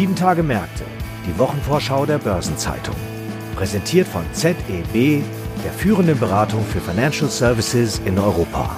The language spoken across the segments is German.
Sieben Tage Märkte, die Wochenvorschau der Börsenzeitung. Präsentiert von ZEB, der führenden Beratung für Financial Services in Europa.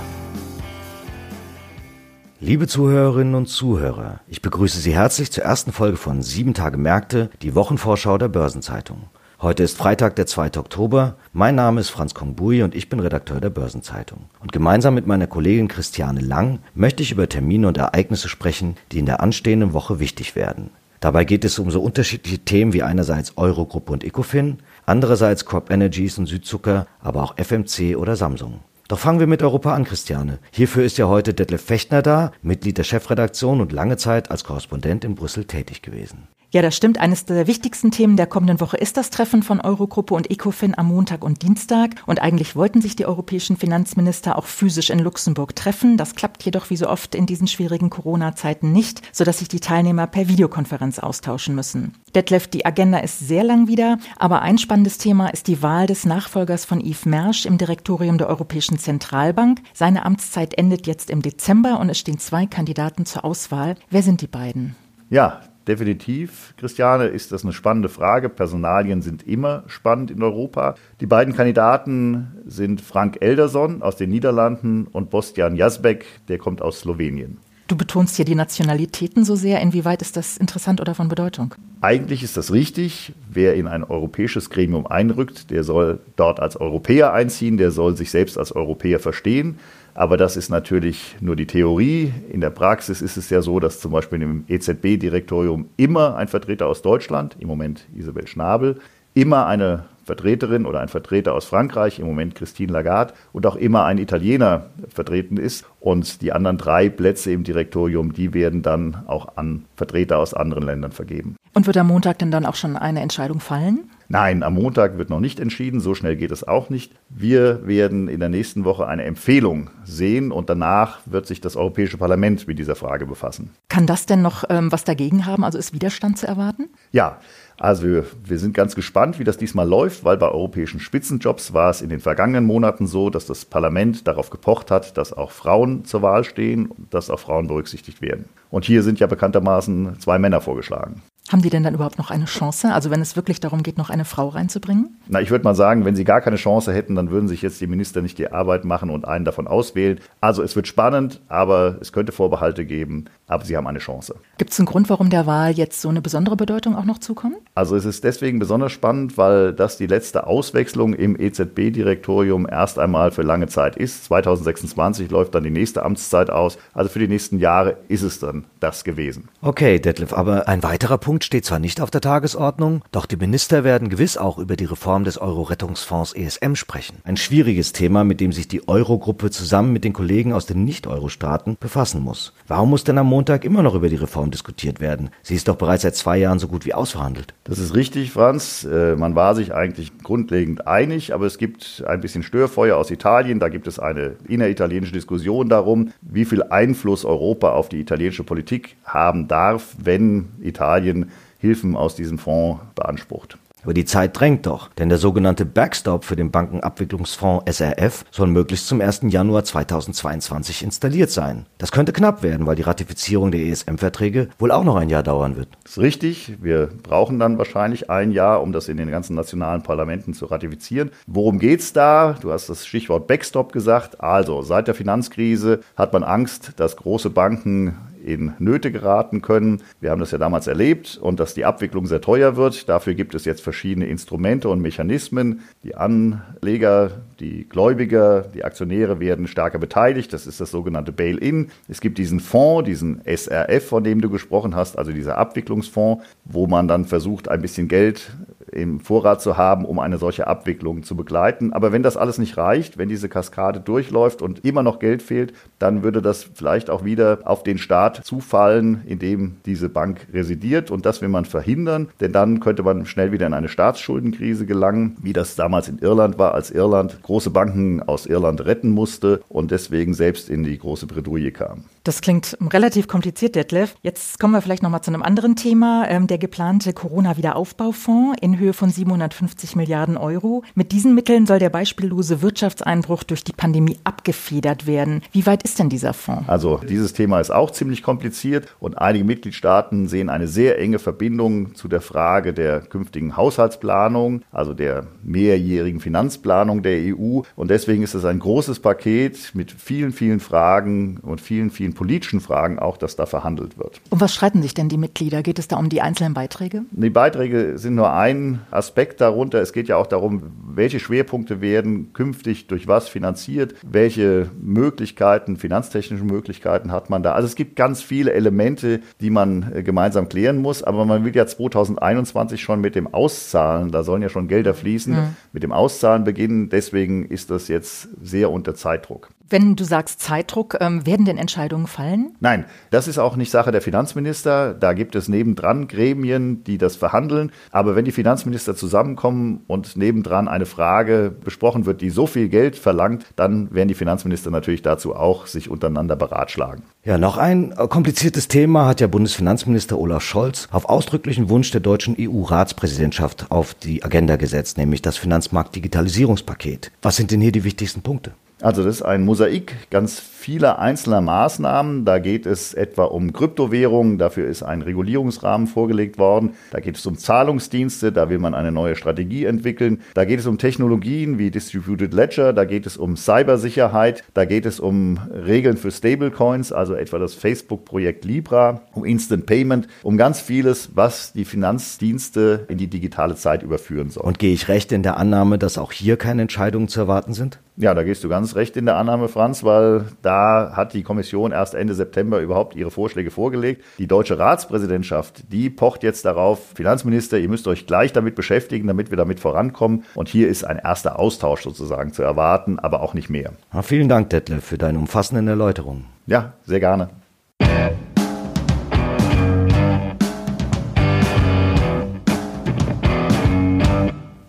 Liebe Zuhörerinnen und Zuhörer, ich begrüße Sie herzlich zur ersten Folge von Sieben Tage Märkte, die Wochenvorschau der Börsenzeitung. Heute ist Freitag, der 2. Oktober. Mein Name ist Franz Kongbui und ich bin Redakteur der Börsenzeitung. Und gemeinsam mit meiner Kollegin Christiane Lang möchte ich über Termine und Ereignisse sprechen, die in der anstehenden Woche wichtig werden. Dabei geht es um so unterschiedliche Themen wie einerseits Eurogruppe und Ecofin, andererseits Crop Energies und Südzucker, aber auch FMC oder Samsung. Doch fangen wir mit Europa an, Christiane. Hierfür ist ja heute Detlef Fechtner da, Mitglied der Chefredaktion und lange Zeit als Korrespondent in Brüssel tätig gewesen. Ja, das stimmt. Eines der wichtigsten Themen der kommenden Woche ist das Treffen von Eurogruppe und ECOFIN am Montag und Dienstag. Und eigentlich wollten sich die europäischen Finanzminister auch physisch in Luxemburg treffen. Das klappt jedoch wie so oft in diesen schwierigen Corona-Zeiten nicht, sodass sich die Teilnehmer per Videokonferenz austauschen müssen. Detlef, die Agenda ist sehr lang wieder, aber ein spannendes Thema ist die Wahl des Nachfolgers von Yves Mersch im Direktorium der Europäischen Zentralbank. Seine Amtszeit endet jetzt im Dezember und es stehen zwei Kandidaten zur Auswahl. Wer sind die beiden? Ja, Definitiv, Christiane, ist das eine spannende Frage. Personalien sind immer spannend in Europa. Die beiden Kandidaten sind Frank Elderson aus den Niederlanden und Bostian Jasbek, der kommt aus Slowenien. Du betonst hier die Nationalitäten so sehr. Inwieweit ist das interessant oder von Bedeutung? Eigentlich ist das richtig. Wer in ein europäisches Gremium einrückt, der soll dort als Europäer einziehen, der soll sich selbst als Europäer verstehen. Aber das ist natürlich nur die Theorie. In der Praxis ist es ja so, dass zum Beispiel im EZB-Direktorium immer ein Vertreter aus Deutschland, im Moment Isabel Schnabel, immer eine Vertreterin oder ein Vertreter aus Frankreich, im Moment Christine Lagarde, und auch immer ein Italiener vertreten ist. Und die anderen drei Plätze im Direktorium, die werden dann auch an Vertreter aus anderen Ländern vergeben. Und wird am Montag denn dann auch schon eine Entscheidung fallen? Nein, am Montag wird noch nicht entschieden, so schnell geht es auch nicht. Wir werden in der nächsten Woche eine Empfehlung sehen und danach wird sich das Europäische Parlament mit dieser Frage befassen. Kann das denn noch ähm, was dagegen haben? Also ist Widerstand zu erwarten? Ja, also wir, wir, sind ganz gespannt, wie das diesmal läuft, weil bei europäischen Spitzenjobs war es in den vergangenen Monaten so, dass das Parlament darauf gepocht hat, dass auch Frauen zur Wahl stehen und dass auch Frauen berücksichtigt werden. Und hier sind ja bekanntermaßen zwei Männer vorgeschlagen. Haben die denn dann überhaupt noch eine Chance? Also wenn es wirklich darum geht, noch eine Frau reinzubringen? Na, ich würde mal sagen, wenn sie gar keine Chance hätten, dann würden sich jetzt die Minister nicht die Arbeit machen und einen davon auswählen. Also es wird spannend, aber es könnte Vorbehalte geben, aber sie haben eine Chance. Gibt es einen Grund, warum der Wahl jetzt so eine besondere Bedeutung auch noch zukommt? Also es ist deswegen besonders spannend, weil das die letzte Auswechslung im EZB-Direktorium erst einmal für lange Zeit ist. 2026 läuft dann die nächste Amtszeit aus. Also für die nächsten Jahre ist es dann das gewesen. Okay, Detlef, aber ein weiterer Punkt Punkt steht zwar nicht auf der Tagesordnung, doch die Minister werden gewiss auch über die Reform des Euro-Rettungsfonds ESM sprechen. Ein schwieriges Thema, mit dem sich die Eurogruppe zusammen mit den Kollegen aus den Nicht-Euro-Staaten befassen muss. Warum muss denn am Montag immer noch über die Reform diskutiert werden? Sie ist doch bereits seit zwei Jahren so gut wie ausverhandelt. Das ist richtig, Franz. Äh, man war sich eigentlich grundlegend einig, aber es gibt ein bisschen Störfeuer aus Italien. Da gibt es eine inneritalienische Diskussion darum, wie viel Einfluss Europa auf die italienische Politik haben darf, wenn Italien Hilfen aus diesem Fonds beansprucht. Aber die Zeit drängt doch, denn der sogenannte Backstop für den Bankenabwicklungsfonds SRF soll möglichst zum 1. Januar 2022 installiert sein. Das könnte knapp werden, weil die Ratifizierung der ESM-Verträge wohl auch noch ein Jahr dauern wird. Das ist richtig. Wir brauchen dann wahrscheinlich ein Jahr, um das in den ganzen nationalen Parlamenten zu ratifizieren. Worum geht's da? Du hast das Stichwort Backstop gesagt. Also, seit der Finanzkrise hat man Angst, dass große Banken in Nöte geraten können. Wir haben das ja damals erlebt und dass die Abwicklung sehr teuer wird. Dafür gibt es jetzt verschiedene Instrumente und Mechanismen. Die Anleger, die Gläubiger, die Aktionäre werden stärker beteiligt. Das ist das sogenannte Bail-in. Es gibt diesen Fonds, diesen SRF, von dem du gesprochen hast, also dieser Abwicklungsfonds, wo man dann versucht, ein bisschen Geld im Vorrat zu haben, um eine solche Abwicklung zu begleiten. Aber wenn das alles nicht reicht, wenn diese Kaskade durchläuft und immer noch Geld fehlt, dann würde das vielleicht auch wieder auf den Staat zufallen, in dem diese Bank residiert. Und das will man verhindern, denn dann könnte man schnell wieder in eine Staatsschuldenkrise gelangen, wie das damals in Irland war, als Irland große Banken aus Irland retten musste und deswegen selbst in die große Bredouille kam. Das klingt relativ kompliziert, Detlef. Jetzt kommen wir vielleicht noch mal zu einem anderen Thema. Ähm, der geplante Corona-Wiederaufbaufonds in Höhe von 750 Milliarden Euro. Mit diesen Mitteln soll der beispiellose Wirtschaftseinbruch durch die Pandemie abgefedert werden. Wie weit ist denn dieser Fonds? Also dieses Thema ist auch ziemlich kompliziert und einige Mitgliedstaaten sehen eine sehr enge Verbindung zu der Frage der künftigen Haushaltsplanung, also der mehrjährigen Finanzplanung der EU. Und deswegen ist es ein großes Paket mit vielen, vielen Fragen und vielen, vielen vielen politischen Fragen auch, dass da verhandelt wird. Um was streiten sich denn die Mitglieder? Geht es da um die einzelnen Beiträge? Die Beiträge sind nur ein Aspekt darunter. Es geht ja auch darum, welche Schwerpunkte werden künftig durch was finanziert, welche Möglichkeiten, finanztechnische Möglichkeiten hat man da. Also es gibt ganz viele Elemente, die man äh, gemeinsam klären muss, aber man will ja 2021 schon mit dem Auszahlen, da sollen ja schon Gelder fließen, mhm. mit dem Auszahlen beginnen. Deswegen ist das jetzt sehr unter Zeitdruck. Wenn du sagst Zeitdruck, ähm, werden denn Entscheidungen fallen? Nein, das ist auch nicht Sache der Finanzminister. Da gibt es nebendran Gremien, die das verhandeln. Aber wenn die Finanzminister zusammenkommen und nebendran eine Frage besprochen wird, die so viel Geld verlangt, dann werden die Finanzminister natürlich dazu auch sich untereinander beratschlagen. Ja, noch ein äh, kompliziertes Thema hat ja Bundesfinanzminister Olaf Scholz auf ausdrücklichen Wunsch der deutschen EU-Ratspräsidentschaft auf die Agenda gesetzt, nämlich das Finanzmarkt-Digitalisierungspaket. Was sind denn hier die wichtigsten Punkte? Also das ist ein Mosaik ganz vieler einzelner Maßnahmen. Da geht es etwa um Kryptowährungen, dafür ist ein Regulierungsrahmen vorgelegt worden. Da geht es um Zahlungsdienste, da will man eine neue Strategie entwickeln. Da geht es um Technologien wie Distributed Ledger, da geht es um Cybersicherheit, da geht es um Regeln für Stablecoins, also etwa das Facebook-Projekt Libra, um Instant Payment, um ganz vieles, was die Finanzdienste in die digitale Zeit überführen soll. Und gehe ich recht in der Annahme, dass auch hier keine Entscheidungen zu erwarten sind? Ja, da gehst du ganz recht in der Annahme, Franz, weil da hat die Kommission erst Ende September überhaupt ihre Vorschläge vorgelegt. Die deutsche Ratspräsidentschaft, die pocht jetzt darauf, Finanzminister, ihr müsst euch gleich damit beschäftigen, damit wir damit vorankommen. Und hier ist ein erster Austausch sozusagen zu erwarten, aber auch nicht mehr. Ja, vielen Dank, Detlef, für deine umfassenden Erläuterungen. Ja, sehr gerne.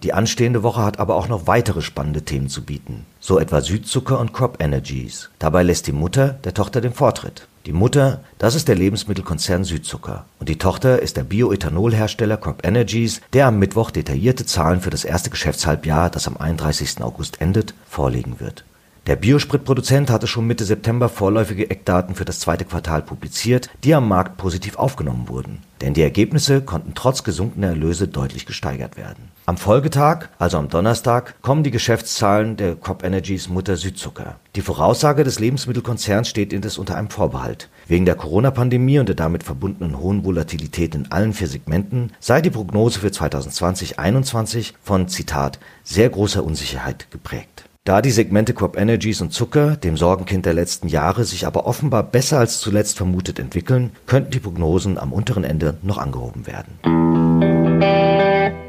Die anstehende Woche hat aber auch noch weitere spannende Themen zu bieten, so etwa Südzucker und Crop Energies. Dabei lässt die Mutter der Tochter den Vortritt. Die Mutter, das ist der Lebensmittelkonzern Südzucker. Und die Tochter ist der Bioethanolhersteller Crop Energies, der am Mittwoch detaillierte Zahlen für das erste Geschäftshalbjahr, das am 31. August endet, vorlegen wird. Der Biospritproduzent hatte schon Mitte September vorläufige Eckdaten für das zweite Quartal publiziert, die am Markt positiv aufgenommen wurden. Denn die Ergebnisse konnten trotz gesunkener Erlöse deutlich gesteigert werden. Am Folgetag, also am Donnerstag, kommen die Geschäftszahlen der Crop Energies Mutter Südzucker. Die Voraussage des Lebensmittelkonzerns steht indes unter einem Vorbehalt. Wegen der Corona-Pandemie und der damit verbundenen hohen Volatilität in allen vier Segmenten sei die Prognose für 2020-21 von, Zitat, sehr großer Unsicherheit geprägt. Da die Segmente Crop Energies und Zucker, dem Sorgenkind der letzten Jahre, sich aber offenbar besser als zuletzt vermutet entwickeln, könnten die Prognosen am unteren Ende noch angehoben werden.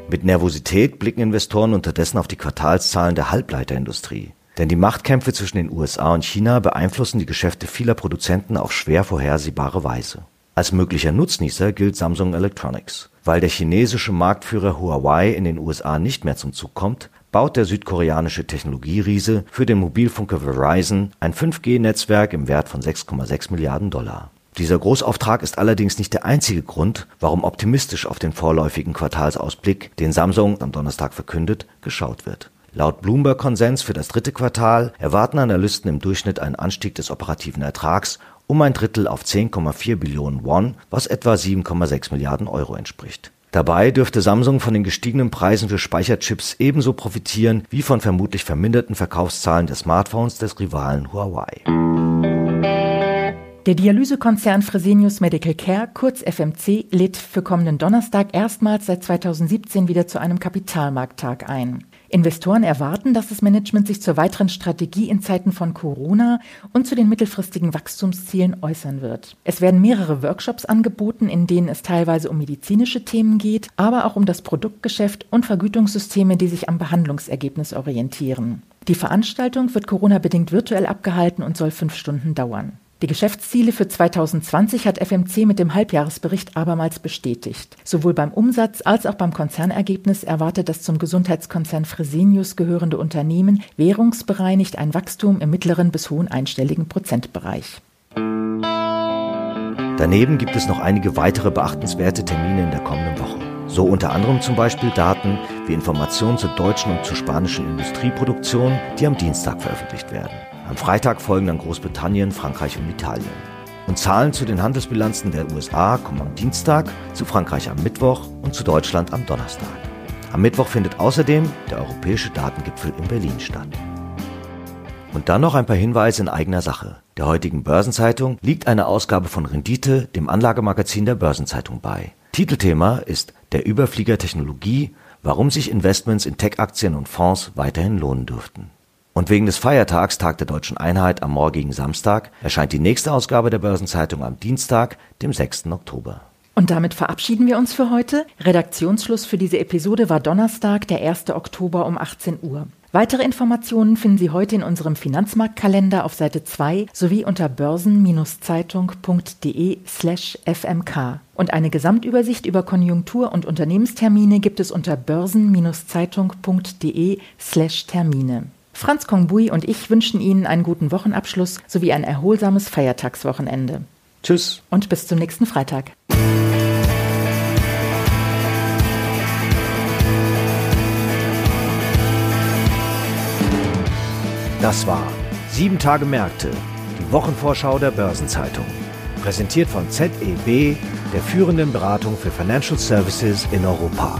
Mit Nervosität blicken Investoren unterdessen auf die Quartalszahlen der Halbleiterindustrie. Denn die Machtkämpfe zwischen den USA und China beeinflussen die Geschäfte vieler Produzenten auf schwer vorhersehbare Weise. Als möglicher Nutznießer gilt Samsung Electronics. Weil der chinesische Marktführer Huawei in den USA nicht mehr zum Zug kommt, baut der südkoreanische Technologieriese für den Mobilfunker Verizon ein 5G-Netzwerk im Wert von 6,6 Milliarden Dollar. Dieser Großauftrag ist allerdings nicht der einzige Grund, warum optimistisch auf den vorläufigen Quartalsausblick, den Samsung am Donnerstag verkündet, geschaut wird. Laut Bloomberg-Konsens für das dritte Quartal erwarten Analysten im Durchschnitt einen Anstieg des operativen Ertrags um ein Drittel auf 10,4 Billionen Won, was etwa 7,6 Milliarden Euro entspricht. Dabei dürfte Samsung von den gestiegenen Preisen für Speicherchips ebenso profitieren wie von vermutlich verminderten Verkaufszahlen der Smartphones des Rivalen Huawei. Der Dialysekonzern Fresenius Medical Care, kurz FMC, lädt für kommenden Donnerstag erstmals seit 2017 wieder zu einem Kapitalmarkttag ein. Investoren erwarten, dass das Management sich zur weiteren Strategie in Zeiten von Corona und zu den mittelfristigen Wachstumszielen äußern wird. Es werden mehrere Workshops angeboten, in denen es teilweise um medizinische Themen geht, aber auch um das Produktgeschäft und Vergütungssysteme, die sich am Behandlungsergebnis orientieren. Die Veranstaltung wird Corona-bedingt virtuell abgehalten und soll fünf Stunden dauern. Die Geschäftsziele für 2020 hat FMC mit dem Halbjahresbericht abermals bestätigt. Sowohl beim Umsatz als auch beim Konzernergebnis erwartet das zum Gesundheitskonzern Fresenius gehörende Unternehmen währungsbereinigt ein Wachstum im mittleren bis hohen einstelligen Prozentbereich. Daneben gibt es noch einige weitere beachtenswerte Termine in der kommenden Woche. So unter anderem zum Beispiel Daten wie Informationen zur deutschen und zur spanischen Industrieproduktion, die am Dienstag veröffentlicht werden. Am Freitag folgen dann Großbritannien, Frankreich und Italien. Und Zahlen zu den Handelsbilanzen der USA kommen am Dienstag, zu Frankreich am Mittwoch und zu Deutschland am Donnerstag. Am Mittwoch findet außerdem der Europäische Datengipfel in Berlin statt. Und dann noch ein paar Hinweise in eigener Sache. Der heutigen Börsenzeitung liegt eine Ausgabe von Rendite, dem Anlagemagazin der Börsenzeitung bei. Titelthema ist Der Überflieger Technologie, warum sich Investments in Tech-Aktien und Fonds weiterhin lohnen dürften. Und wegen des Feiertags Tag der Deutschen Einheit am morgigen Samstag erscheint die nächste Ausgabe der Börsenzeitung am Dienstag, dem 6. Oktober. Und damit verabschieden wir uns für heute. Redaktionsschluss für diese Episode war Donnerstag, der 1. Oktober um 18 Uhr. Weitere Informationen finden Sie heute in unserem Finanzmarktkalender auf Seite 2 sowie unter börsen-zeitung.de slash fmk. Und eine Gesamtübersicht über Konjunktur- und Unternehmenstermine gibt es unter börsen-zeitung.de slash Termine. Franz Kongbui und ich wünschen Ihnen einen guten Wochenabschluss sowie ein erholsames Feiertagswochenende. Tschüss. Und bis zum nächsten Freitag. Das war Sieben Tage Märkte, die Wochenvorschau der Börsenzeitung. Präsentiert von ZEB, der führenden Beratung für Financial Services in Europa.